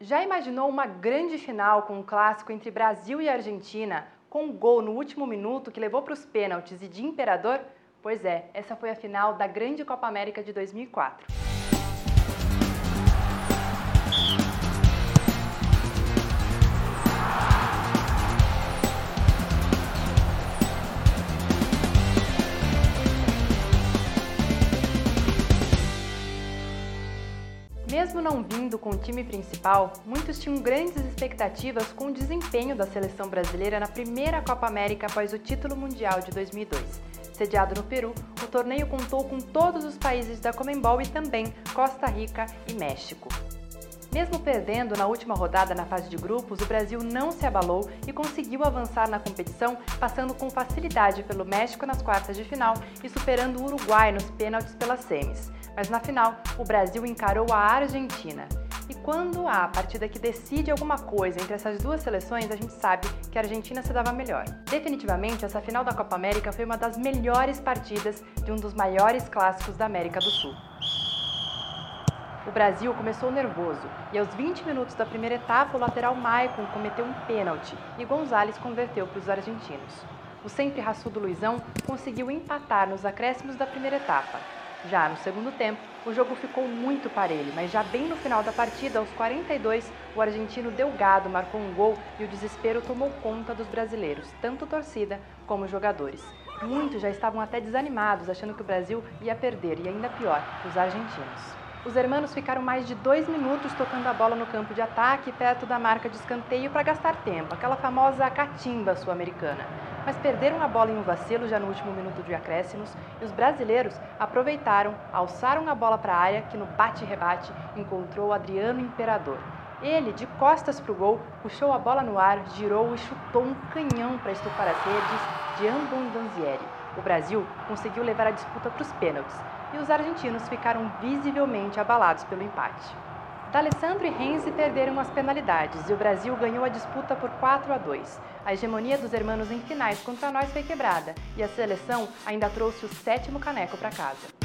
Já imaginou uma grande final com um clássico entre Brasil e Argentina, com um gol no último minuto que levou para os pênaltis e de imperador? Pois é, essa foi a final da Grande Copa América de 2004. Mesmo não vindo com o time principal, muitos tinham grandes expectativas com o desempenho da seleção brasileira na primeira Copa América após o título mundial de 2002. Sediado no Peru, o torneio contou com todos os países da Comembol e também Costa Rica e México. Mesmo perdendo na última rodada na fase de grupos, o Brasil não se abalou e conseguiu avançar na competição, passando com facilidade pelo México nas quartas de final e superando o Uruguai nos pênaltis pelas semis. Mas na final, o Brasil encarou a Argentina. E quando há a partida que decide alguma coisa entre essas duas seleções, a gente sabe que a Argentina se dava melhor. Definitivamente, essa final da Copa América foi uma das melhores partidas de um dos maiores clássicos da América do Sul. O Brasil começou nervoso e aos 20 minutos da primeira etapa, o lateral Maicon cometeu um pênalti e Gonzalez converteu para os argentinos. O sempre raçudo Luizão conseguiu empatar nos acréscimos da primeira etapa, já no segundo tempo, o jogo ficou muito parelho, mas já bem no final da partida, aos 42, o argentino Delgado marcou um gol e o desespero tomou conta dos brasileiros, tanto torcida como jogadores. Muitos já estavam até desanimados, achando que o Brasil ia perder, e ainda pior, os argentinos. Os hermanos ficaram mais de dois minutos tocando a bola no campo de ataque, perto da marca de escanteio, para gastar tempo, aquela famosa catimba sul-americana mas perderam a bola em um vacilo já no último minuto de acréscimos e os brasileiros aproveitaram, alçaram a bola para a área que no bate-rebate encontrou Adriano Imperador. Ele, de costas para o gol, puxou a bola no ar, girou e chutou um canhão para estufar as redes de Ambon Danzieri. O Brasil conseguiu levar a disputa para os pênaltis e os argentinos ficaram visivelmente abalados pelo empate. D'Alessandro e Renzi perderam as penalidades e o Brasil ganhou a disputa por 4 a 2. A hegemonia dos hermanos em finais contra nós foi quebrada e a seleção ainda trouxe o sétimo caneco para casa.